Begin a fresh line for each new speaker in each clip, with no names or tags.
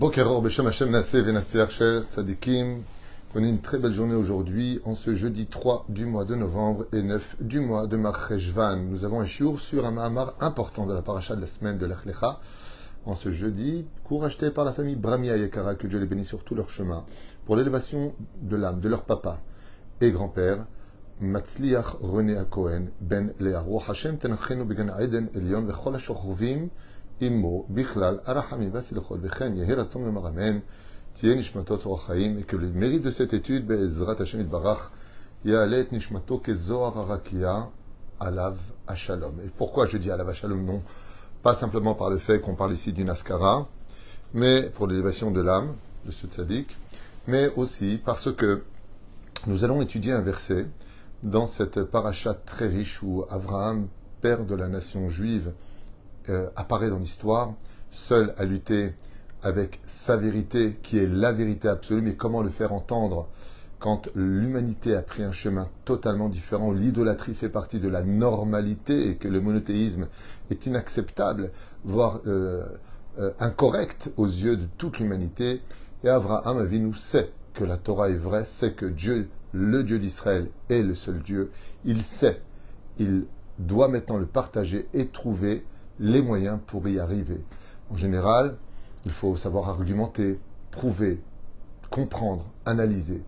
Bokeror Beshem Hashem Naseh Venatseach Sher Tzadikim. On une très belle journée aujourd'hui, en ce jeudi 3 du mois de novembre et 9 du mois de Marcheshvan. Nous avons un shiur sur un Mahamar important de la paracha de la semaine de l'Echlecha. En ce jeudi, cours acheté par la famille Bramia Yekara, que Dieu les bénisse sur tout leur chemin, pour l'élévation de l'âme de leur papa et grand-père, Matzliach René Cohen, Ben Lea. Hashem Tenachenu Began Eden Elion Vechol Immo Bichlal Arachami Vasilchot Vechen Yehi Ratzon Lemar Amen. Tien et que le mérite de cette étude, Be'ezrat Hashem Barach, Ya'alet Nishmato Kezoar Arakia Alav Ashalom. Et pourquoi je dis Alav Ashalom Non, pas simplement par le fait qu'on parle ici d'une askara, mais pour l'élévation de l'âme de ce tzaddik, mais aussi parce que nous allons étudier un verset dans cette paracha très riche où Abraham, père de la nation juive, euh, apparaît dans l'histoire, seul à lutter avec sa vérité, qui est la vérité absolue, mais comment le faire entendre quand l'humanité a pris un chemin totalement différent, l'idolâtrie fait partie de la normalité et que le monothéisme est inacceptable, voire euh, euh, incorrect aux yeux de toute l'humanité. Et Abraham Avinu sait que la Torah est vraie, sait que Dieu le Dieu d'Israël est le seul Dieu, il sait, il doit maintenant le partager et trouver les moyens pour y arriver. En général, il faut savoir argumenter, prouver, comprendre, analyser.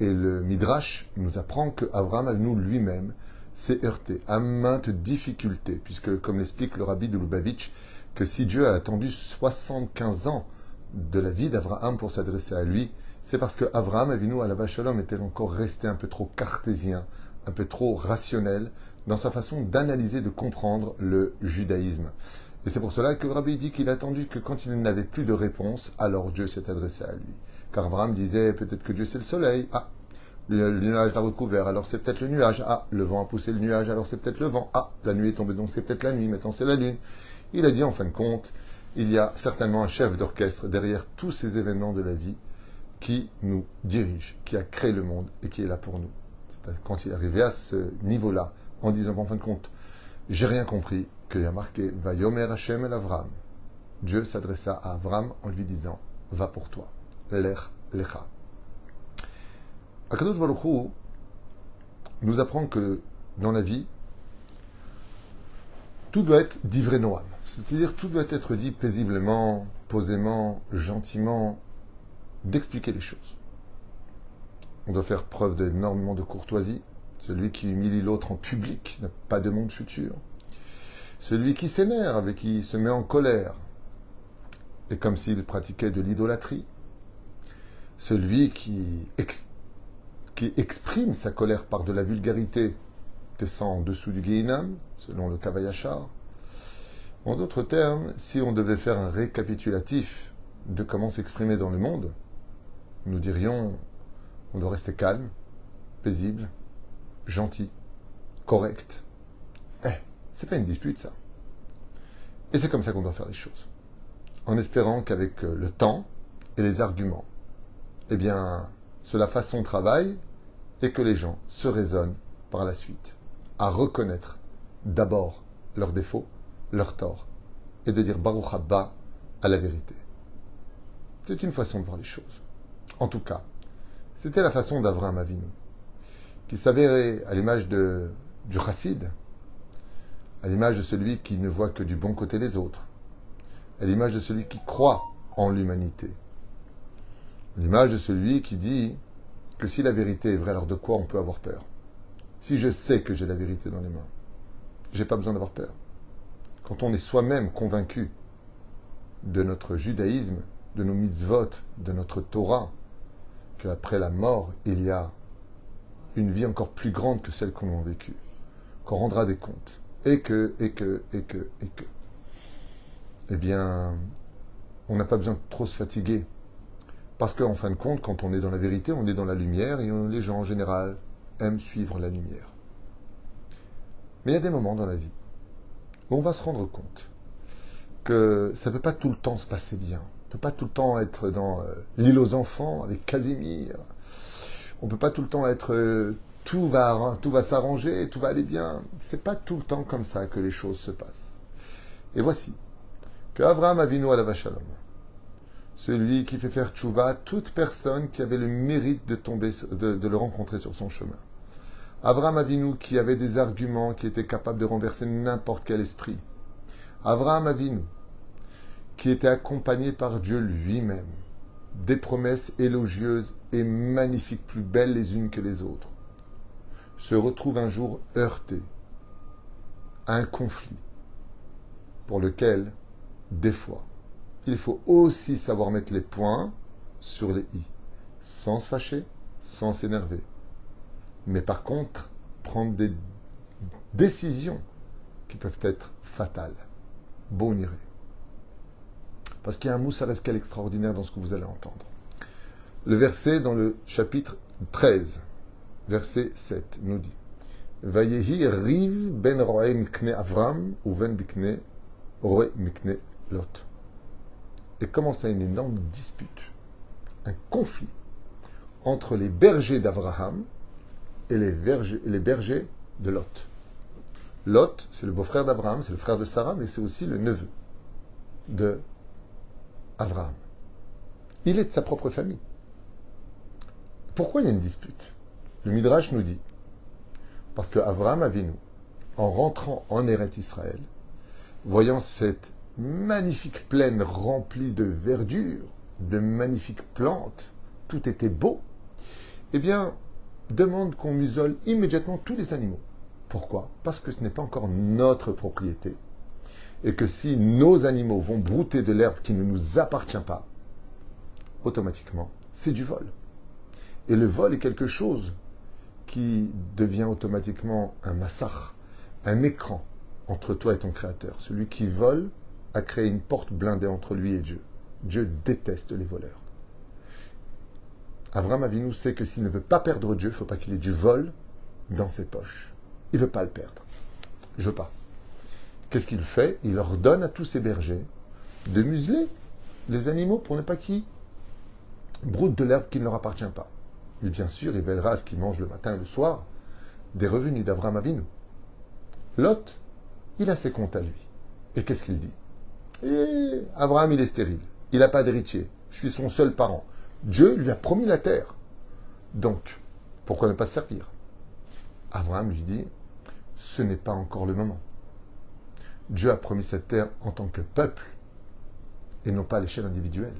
Et le Midrash nous apprend que Abraham nous lui-même s'est heurté à maintes difficultés, puisque, comme l'explique le rabbi de Lubavitch, que si Dieu a attendu 75 ans de la vie d'Abraham pour s'adresser à lui, c'est parce que Abraham Avinu à la Shalom était encore resté un peu trop cartésien, un peu trop rationnel dans sa façon d'analyser, de comprendre le judaïsme. Et c'est pour cela que rabbi dit qu'il a attendu que quand il n'avait plus de réponse, alors Dieu s'est adressé à lui. Car Abraham disait peut-être que Dieu c'est le soleil. Ah, le, nuage l'a recouvert, alors c'est peut-être le nuage. Ah, le vent a poussé le nuage, alors c'est peut-être le vent. Ah, la nuit est tombée, donc c'est peut-être la nuit, maintenant c'est la lune. Il a dit en fin de compte, il y a certainement un chef d'orchestre derrière tous ces événements de la vie qui nous dirige, qui a créé le monde et qui est là pour nous. Quand il est arrivé à ce niveau-là, en disant en fin de compte, j'ai rien compris, qu'il y a marqué Vayomer Hashem el Avram. Dieu s'adressa à Avram en lui disant Va pour toi, l'er lecha. Akadosh Baruch nous apprend que dans la vie, tout doit être divré noam. C'est-à-dire tout doit être dit paisiblement, posément, gentiment, d'expliquer les choses. On doit faire preuve d'énormément de courtoisie. Celui qui humilie l'autre en public n'a pas de monde futur. Celui qui s'énerve et qui se met en colère est comme s'il pratiquait de l'idolâtrie. Celui qui, qui exprime sa colère par de la vulgarité descend en dessous du Guéinam, selon le Kavayachar. En d'autres termes, si on devait faire un récapitulatif de comment s'exprimer dans le monde, nous dirions on doit rester calme, paisible, gentil, correct. Eh, c'est pas une dispute ça. Et c'est comme ça qu'on doit faire les choses. En espérant qu'avec euh, le temps et les arguments, eh bien, cela fasse son travail et que les gens se raisonnent par la suite à reconnaître d'abord leurs défauts, leurs torts, et de dire Baruch Abba à la vérité. C'est une façon de voir les choses. En tout cas, c'était la façon d'Avraham Avinu, qui s'avérait à l'image de, du chassid, à l'image de celui qui ne voit que du bon côté des autres, à l'image de celui qui croit en l'humanité, à l'image de celui qui dit que si la vérité est vraie, alors de quoi on peut avoir peur? Si je sais que j'ai la vérité dans les mains, j'ai pas besoin d'avoir peur. Quand on est soi-même convaincu de notre judaïsme, de nos mitzvot, de notre Torah, qu'après la mort, il y a une vie encore plus grande que celle qu'on a vécue, qu'on rendra des comptes, et que, et que, et que, et que, eh bien, on n'a pas besoin de trop se fatiguer. Parce qu'en fin de compte, quand on est dans la vérité, on est dans la lumière, et les gens en général aiment suivre la lumière. Mais il y a des moments dans la vie où on va se rendre compte que ça ne peut pas tout le temps se passer bien peut pas tout le temps être dans euh, l'île aux enfants avec Casimir. On peut pas tout le temps être euh, tout va tout va s'arranger, tout va aller bien. C'est pas tout le temps comme ça que les choses se passent. Et voici que Abraham Avinu à la Vachalom celui qui fait faire tchouva toute personne qui avait le mérite de, tomber, de, le rencontrer sur son chemin. Abraham Avinu qui avait des arguments qui étaient capables de renverser n'importe quel esprit. Abraham Avinu qui était accompagné par Dieu lui-même. Des promesses élogieuses et magnifiques, plus belles les unes que les autres, se retrouve un jour heurté à un conflit pour lequel, des fois, il faut aussi savoir mettre les points sur les i, sans se fâcher, sans s'énerver. Mais par contre, prendre des décisions qui peuvent être fatales. Bon irait. Parce qu'il y a un moussarescal extraordinaire dans ce que vous allez entendre. Le verset dans le chapitre 13, verset 7, nous dit Vayehi riv ben roe mikne Avram ou ben bikne roe mikne Lot. Et commence une énorme dispute, un conflit entre les bergers d'Abraham et les, les bergers de Lot. Lot, c'est le beau-frère d'Abraham, c'est le frère de Sarah, mais c'est aussi le neveu de Abraham. Il est de sa propre famille. Pourquoi il y a une dispute? Le Midrash nous dit parce que Abraham Avinu, en rentrant en Eretz Israël, voyant cette magnifique plaine remplie de verdure, de magnifiques plantes, tout était beau, eh bien, demande qu'on musole immédiatement tous les animaux. Pourquoi? Parce que ce n'est pas encore notre propriété. Et que si nos animaux vont brouter de l'herbe qui ne nous appartient pas, automatiquement, c'est du vol. Et le vol est quelque chose qui devient automatiquement un massacre, un écran entre toi et ton Créateur. Celui qui vole a créé une porte blindée entre lui et Dieu. Dieu déteste les voleurs. Abraham Avinu sait que s'il ne veut pas perdre Dieu, il ne faut pas qu'il ait du vol dans ses poches. Il ne veut pas le perdre. Je veux pas. Qu'est-ce qu'il fait? Il ordonne à tous ses bergers de museler les animaux pour ne pas qu'ils broutent de l'herbe qui ne leur appartient pas. Mais bien sûr, il veillera ce qu'ils mangent le matin et le soir des revenus d'Abraham Avinu. Lot, il a ses comptes à lui. Et qu'est-ce qu'il dit? Et eh, Abraham, il est stérile. Il n'a pas d'héritier. Je suis son seul parent. Dieu lui a promis la terre. Donc, pourquoi ne pas se servir? Abraham lui dit, ce n'est pas encore le moment. Dieu a promis cette terre en tant que peuple et non pas à l'échelle individuelle.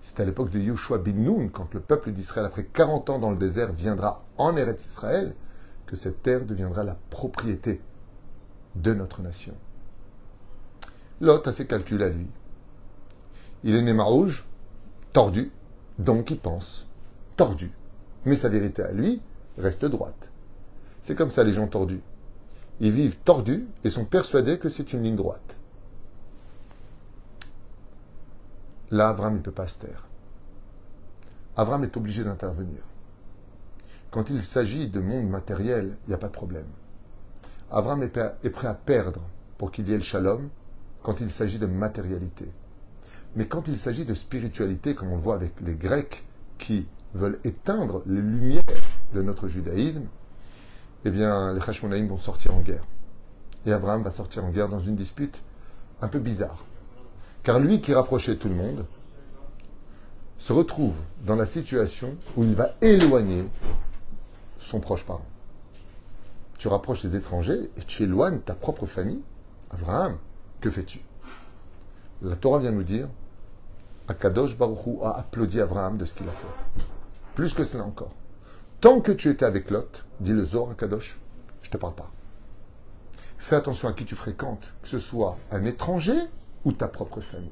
C'est à l'époque de Yoshua bin Nun, quand le peuple d'Israël, après 40 ans dans le désert, viendra en Eretz Israël, que cette terre deviendra la propriété de notre nation. Lot a ses calculs à lui. Il est né marouge, tordu, donc il pense tordu. Mais sa vérité à lui reste droite. C'est comme ça les gens tordus. Ils vivent tordus et sont persuadés que c'est une ligne droite. Là, Avram ne peut pas se taire. Avram est obligé d'intervenir. Quand il s'agit de monde matériel, il n'y a pas de problème. Avram est prêt à perdre pour qu'il y ait le shalom quand il s'agit de matérialité. Mais quand il s'agit de spiritualité, comme on le voit avec les Grecs qui veulent éteindre les lumières de notre judaïsme, eh bien, les Hashmonaïm vont sortir en guerre. Et Abraham va sortir en guerre dans une dispute un peu bizarre. Car lui qui rapprochait tout le monde se retrouve dans la situation où il va éloigner son proche parent. Tu rapproches les étrangers et tu éloignes ta propre famille. Abraham, que fais-tu? La Torah vient nous dire Akadosh Baruchou a applaudi Abraham de ce qu'il a fait. Plus que cela encore. Tant que tu étais avec Lot, dit le Zohar Akadosh, je ne te parle pas. Fais attention à qui tu fréquentes, que ce soit un étranger ou ta propre famille.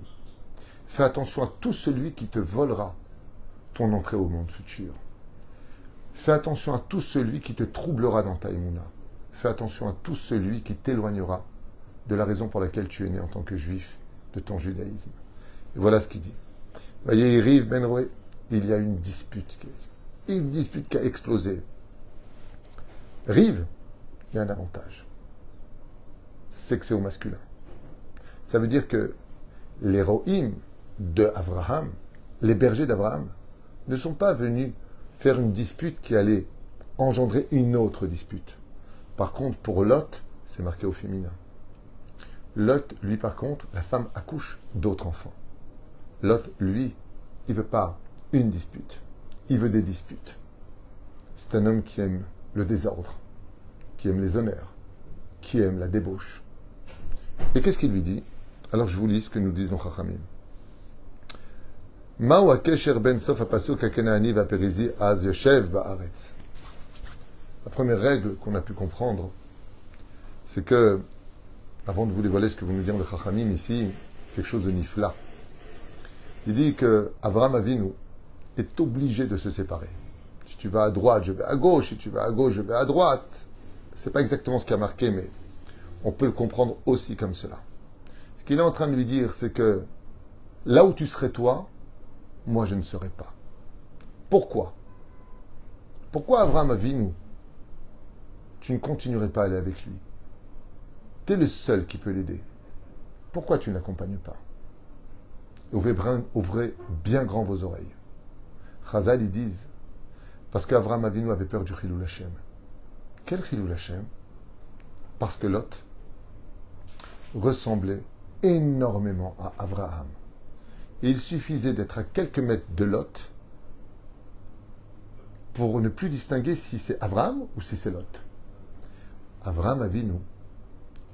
Fais attention à tout celui qui te volera ton entrée au monde futur. Fais attention à tout celui qui te troublera dans ta émouna. Fais attention à tout celui qui t'éloignera de la raison pour laquelle tu es né en tant que juif de ton judaïsme. Voilà ce qu'il dit. Voyez, Rive Ben il y a une dispute. Une dispute qui a explosé. Rive, il y a un avantage. C'est que c'est au masculin. Ça veut dire que les Rohim de Abraham, les bergers d'Abraham, ne sont pas venus faire une dispute qui allait engendrer une autre dispute. Par contre, pour Lot, c'est marqué au féminin. Lot, lui, par contre, la femme accouche d'autres enfants. Lot, lui, il veut pas une dispute, il veut des disputes. C'est un homme qui aime le désordre, qui aime les honneurs, qui aime la débauche. Et qu'est-ce qu'il lui dit? Alors je vous lis ce que nous disent nos chachamim. Ben. La première règle qu'on a pu comprendre, c'est que, avant de vous dévoiler ce que vous nous dites de Chachamim ici, quelque chose de nifla. Il dit que Abraham Avinu est obligé de se séparer. Si tu vas à droite, je vais à gauche. Si tu vas à gauche, je vais à droite. C'est pas exactement ce qui a marqué, mais on peut le comprendre aussi comme cela. Ce qu'il est en train de lui dire, c'est que là où tu serais toi, moi je ne serais pas. Pourquoi? Pourquoi Abraham Avinu tu ne continuerais pas à aller avec lui? Tu es le seul qui peut l'aider. Pourquoi tu ne l'accompagnes pas? Ouvrez, bien grand vos oreilles. Chazal, ils disent, parce qu'Avram Avinu avait peur du Chilou Lachem. Quel Chilou Lachem Parce que Lot ressemblait énormément à Abraham. Et il suffisait d'être à quelques mètres de Lot pour ne plus distinguer si c'est Abraham ou si c'est Lot. Abraham Avinu,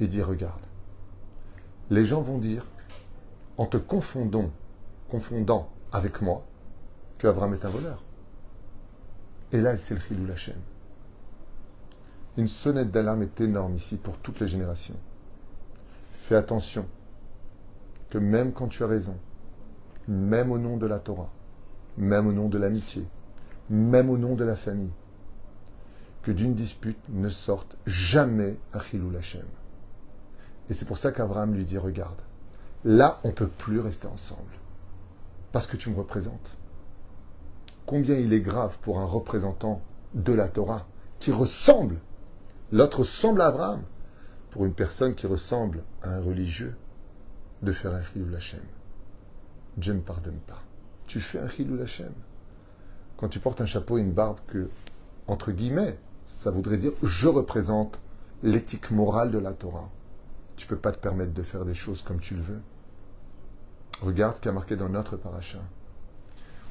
il dit Regarde, les gens vont dire, en te confondant, confondant avec moi, que Abraham est un voleur. Et là, c'est le Chilou Lachem. Une sonnette d'alarme est énorme ici pour toutes les générations. Fais attention que même quand tu as raison, même au nom de la Torah, même au nom de l'amitié, même au nom de la famille, que d'une dispute ne sorte jamais Achilou Lachem. Et c'est pour ça qu'Abraham lui dit Regarde, là, on ne peut plus rester ensemble. Parce que tu me représentes. Combien il est grave pour un représentant de la Torah qui ressemble, l'autre ressemble à Abraham, pour une personne qui ressemble à un religieux, de faire un Chilou Lachem. Dieu ne pardonne pas. Tu fais un Chilou Lachem. Quand tu portes un chapeau et une barbe que, entre guillemets, ça voudrait dire je représente l'éthique morale de la Torah. Tu ne peux pas te permettre de faire des choses comme tu le veux. Regarde ce qui a marqué dans notre paracha.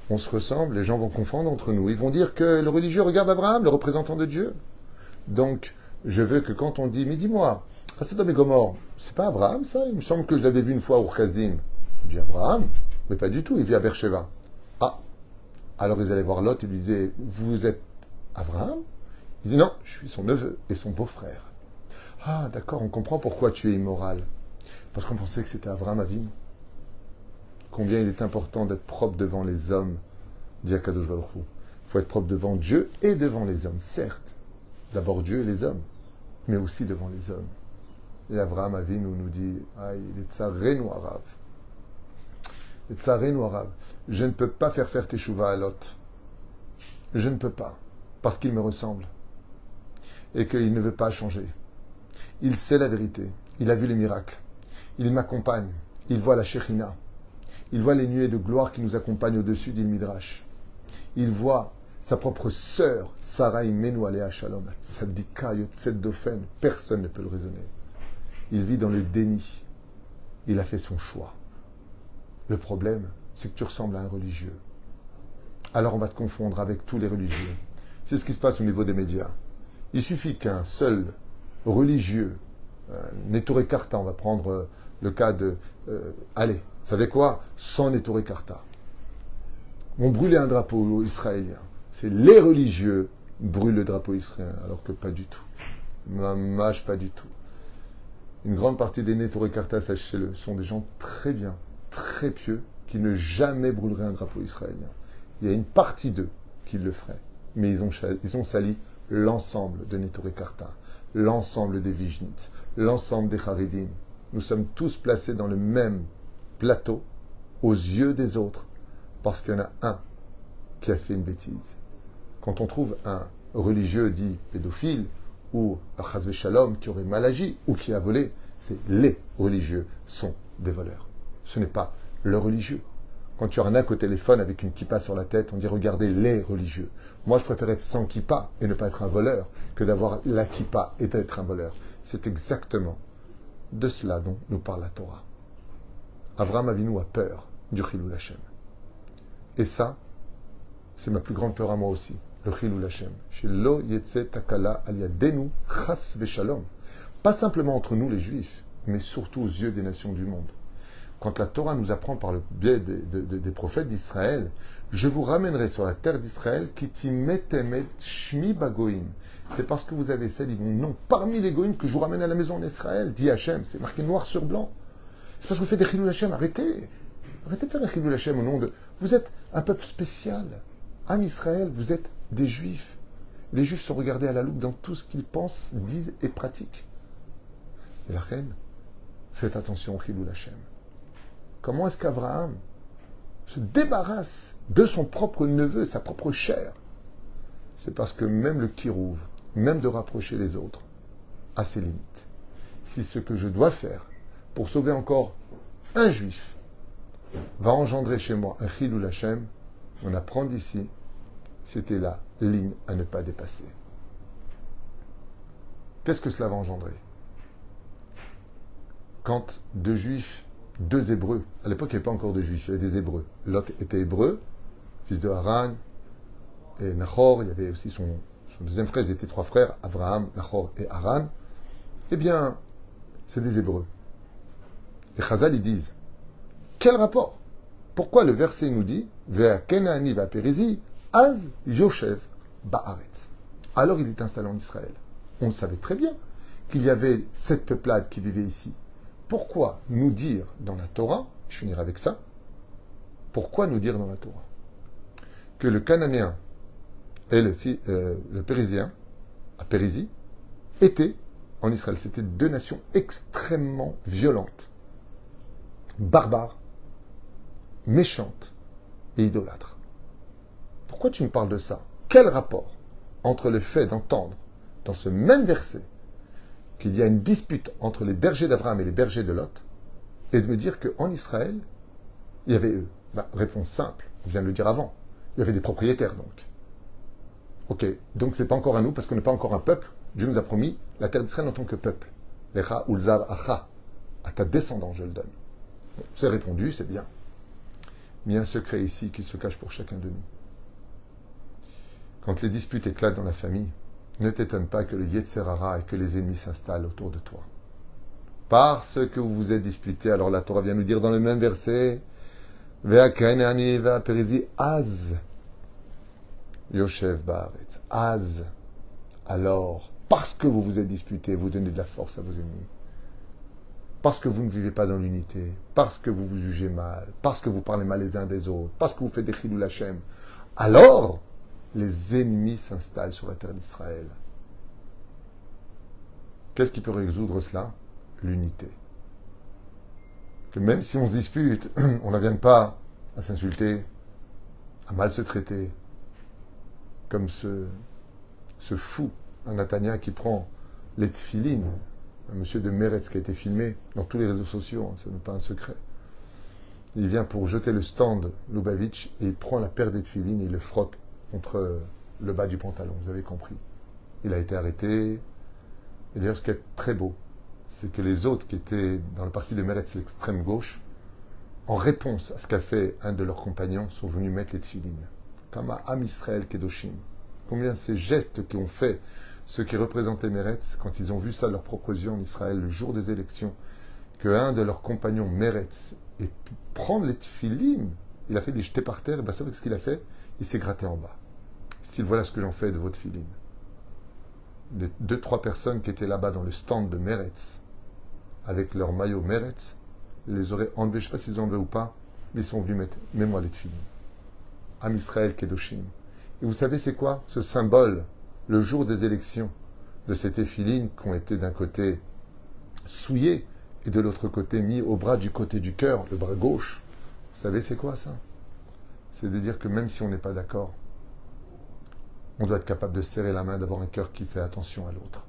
On se ressemble, les gens vont confondre entre nous. Ils vont dire que le religieux regarde Abraham, le représentant de Dieu. Donc, je veux que quand on dit, mais dis-moi, Sodom et Gomorre, c'est pas Abraham ça? Il me semble que je l'avais vu une fois au Khazdim. Je dis Abraham, mais pas du tout, il vit à Beersheba. Ah Alors ils allaient voir Lot, ils lui disaient, vous êtes Abraham? Il dit non, je suis son neveu et son beau-frère. Ah, d'accord, on comprend pourquoi tu es immoral. Parce qu'on pensait que c'était Avram Avinu. Combien il est important d'être propre devant les hommes, dit Akadosh Il faut être propre devant Dieu et devant les hommes, certes. D'abord Dieu et les hommes, mais aussi devant les hommes. Et Abraham Avinu nous dit. Il est arabe. Je ne peux pas faire faire tes chouvas à Lot. Je ne peux pas, parce qu'il me ressemble et qu'il ne veut pas changer. Il sait la vérité. Il a vu les miracles. Il m'accompagne. Il voit la Shekhinah. Il voit les nuées de gloire qui nous accompagnent au-dessus d'Il Midrash. Il voit sa propre sœur, Sarah Imenu Alea Shalom, Tzadika Yotzet. Personne ne peut le raisonner. Il vit dans le déni. Il a fait son choix. Le problème, c'est que tu ressembles à un religieux. Alors on va te confondre avec tous les religieux. C'est ce qui se passe au niveau des médias. Il suffit qu'un seul religieux, euh, Karta, on va prendre euh, le cas de. Euh, allez, vous savez quoi? Sans Karta. On brûlait un drapeau israélien. C'est les religieux brûlent le drapeau israélien, alors que pas du tout. Mâche, pas du tout. Une grande partie des Neturé Karta, sachez-le, sont des gens très bien, très pieux, qui ne jamais brûleraient un drapeau israélien. Il y a une partie d'eux qui le ferait, mais ils ont, sali l'ensemble de Karta, l'ensemble des Vijnitz, l'ensemble des Haridim. Nous sommes tous placés dans le même plateau aux yeux des autres parce qu'il y en a un qui a fait une bêtise. Quand on trouve un religieux dit pédophile ou un Shalom qui aurait mal agi ou qui a volé, c'est les religieux sont des voleurs. Ce n'est pas le religieux. Quand tu arnaques au téléphone avec une kippa sur la tête, on dit regardez les religieux. Moi, je préfère être sans kippa et ne pas être un voleur que d'avoir la kippa et d'être un voleur. C'est exactement de cela dont nous parle la Torah. Avram Avinu a peur du Chilou Hashem. Et ça, c'est ma plus grande peur à moi aussi, le Chilul Hashem. Chez Lo Yetze Takala Aliadenu Chas Veshalom. Pas simplement entre nous les Juifs, mais surtout aux yeux des nations du monde. Quand la Torah nous apprend par le biais des, prophètes d'Israël, je vous ramènerai sur la terre d'Israël qui metemet shmi bagoim. C'est parce que vous avez cédé mon nom parmi les goïms que je vous ramène à la maison d'Israël, dit Hachem. C'est marqué noir sur blanc. C'est parce que vous faites des chilul Hachem. Arrêtez. Arrêtez de faire des chilul Hachem au nom de. Vous êtes un peuple spécial. Âme Israël, vous êtes des juifs. Les juifs sont regardés à la loupe dans tout ce qu'ils pensent, disent et pratiquent. Et la reine, faites attention au chilul Hachem. Comment est-ce qu'Abraham se débarrasse de son propre neveu, sa propre chair? C'est parce que même le kirouv, même de rapprocher les autres, a ses limites. Si ce que je dois faire pour sauver encore un juif va engendrer chez moi un chilul Hashem, on apprend d'ici, c'était la ligne à ne pas dépasser. Qu'est-ce que cela va engendrer? Quand deux juifs, deux hébreux, à l'époque il n'y avait pas encore de juifs, il y avait des hébreux. Lot était hébreu, fils de Haran, et Nahor, il y avait aussi son, son deuxième frère, ils étaient trois frères, Abraham, Nahor et Haran. Eh bien, c'est des hébreux. Les Chazal, ils disent, quel rapport? Pourquoi le verset nous dit, Vers va Az Yoshev Baaret. Alors il est installé en Israël. On savait très bien qu'il y avait cette peuplade qui vivait ici. Pourquoi nous dire dans la Torah, je finirai avec ça, pourquoi nous dire dans la Torah que le Cananéen et le, euh, Périsien, à Périsie, étaient en Israël. C'était deux nations extrêmement violentes, barbares, méchantes et idolâtres. Pourquoi tu me parles de ça? Quel rapport entre le fait d'entendre dans ce même verset qu'il y a une dispute entre les bergers d'Abraham et les bergers de Lot et de me dire qu'en Israël, il y avait eux? Bah, Réponse simple, on vient de le dire avant. Il y avait des propriétaires donc. Ok, donc c'est pas encore à nous parce qu'on n'est pas encore un peuple. Dieu nous a promis la terre d'Israël en tant que peuple. Lecha ulzar acha. À ta descendant, je le donne. C'est répondu, c'est bien. Mais il y a un secret ici qui se cache pour chacun de nous. Quand les disputes éclatent dans la famille, ne t'étonne pas que le Yetzerara et que les ennemis s'installent autour de toi. Parce que vous vous êtes disputés, alors la Torah vient nous dire dans le même verset, Az Yoshev Baaretz. Az. Alors, parce que vous vous êtes disputés, vous donnez de la force à vos ennemis. Parce que vous ne vivez pas dans l'unité, parce que vous vous jugez mal, parce que vous parlez mal les uns des autres, parce que vous faites des chilou Hashem. Alors, les ennemis s'installent sur la terre d'Israël. Qu'est-ce qui peut résoudre cela? L'unité. Que même si on se dispute, on n'en vienne pas à s'insulter, à mal se traiter, comme ce, fou, un Natania qui prend les tfilines, un monsieur de Meretz qui a été filmé dans tous les réseaux sociaux, hein, ce n'est pas un secret. Il vient pour jeter le stand Lubavitch et il prend la paire des et il le frotte contre le bas du pantalon, vous avez compris. Il a été arrêté. Et d'ailleurs, ce qui est très beau, c'est que les autres qui étaient dans le parti de Meretz, l'extrême gauche, en réponse à ce qu'a fait un de leurs compagnons, sont venus mettre les tfilines. Comme à Am Israël Kedoshim. Combien ces gestes qui ont fait ceux qui représentaient Meretz, quand ils ont vu ça de leurs propres yeux en Israël le jour des élections, que un de leurs compagnons Meretz ait pu prendre les tfilines, il a fait les jeter par terre, et bien, savez ce qu'il a fait Il s'est gratté en bas. S'il voilà ce que j'en fais de votre filine. Les deux, trois personnes qui étaient là-bas dans le stand de Meretz, avec leur maillot Meretz, les auraient enlevés, je ne sais pas s'ils ont enlevé ou pas, mais ils sont venus mettre, mets-moi les tfilines. Am Israël Kedoshim. Et vous savez c'est quoi ce symbole, le jour des élections, de cette éphiline qui ont été d'un côté souillés et de l'autre côté mis au bras du côté du cœur, le bras gauche. Vous savez c'est quoi ça? C'est de dire que même si on n'est pas d'accord, on doit être capable de serrer la main, d'avoir un cœur qui fait attention à l'autre.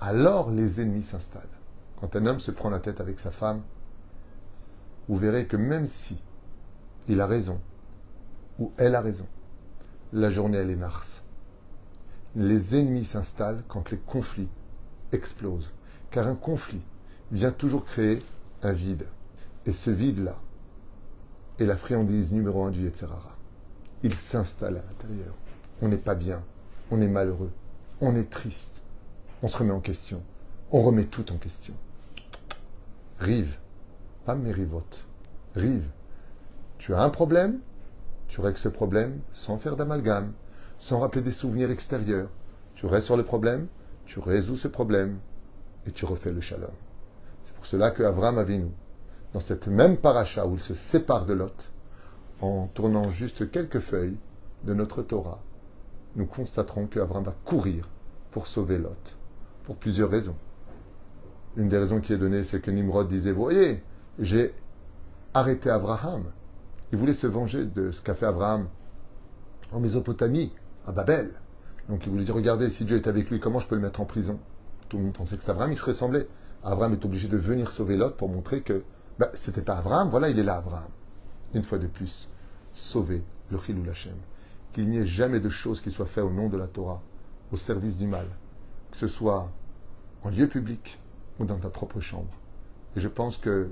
Alors les ennemis s'installent. Quand un homme se prend la tête avec sa femme, vous verrez que même si il a raison, ou elle a raison, la journée elle est narce. Les ennemis s'installent quand les conflits explosent. Car un conflit vient toujours créer un vide. Et ce vide-là, est la friandise numéro un du Yetzerara. Il s'installe à l'intérieur. On n'est pas bien, on est malheureux, on est triste, on se remet en question, on remet tout en question. Rive, pas mérivote, rive. Tu as un problème, tu règles ce problème sans faire d'amalgame, sans rappeler des souvenirs extérieurs. Tu restes sur le problème, tu résous ce problème et tu refais le shalom. C'est pour cela que Avram Avinu, dans cette même paracha où il se sépare de Lot, en tournant juste quelques feuilles de notre Torah, nous constaterons qu'Avram va courir pour sauver Lot, pour plusieurs raisons. Une des raisons qui est donnée, c'est que Nimrod disait, voyez, j'ai arrêté Abraham. Il voulait se venger de ce qu'a fait Abraham en Mésopotamie, à Babel. Donc il voulait dire, regardez, si Dieu est avec lui, comment je peux le mettre en prison? Tout le monde pensait que c'était Abraham, il se ressemblait. Abraham est obligé de venir sauver Lot pour montrer que ben, c'était pas Abraham, voilà, il est là, Abraham. Une fois de plus, sauver le Chilou Lachem. Qu'il n'y ait jamais de choses qui soient faites au nom de la Torah, au service du mal, que ce soit en lieu public ou dans ta propre chambre. Et je pense que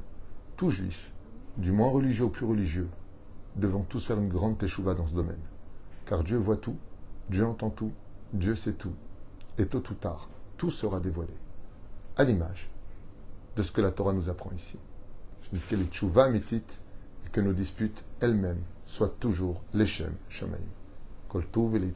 tout juif, du moins religieux au plus religieux, devons tous faire une grande teshuva dans ce domaine. Car Dieu voit tout, Dieu entend tout, Dieu sait tout. Et tôt ou tard, tout sera dévoilé. À l'image de ce que la Torah nous apprend ici. Je dis que les tchouva mitit et que nos disputes elles-mêmes soient toujours l'échem shamaim. Kol et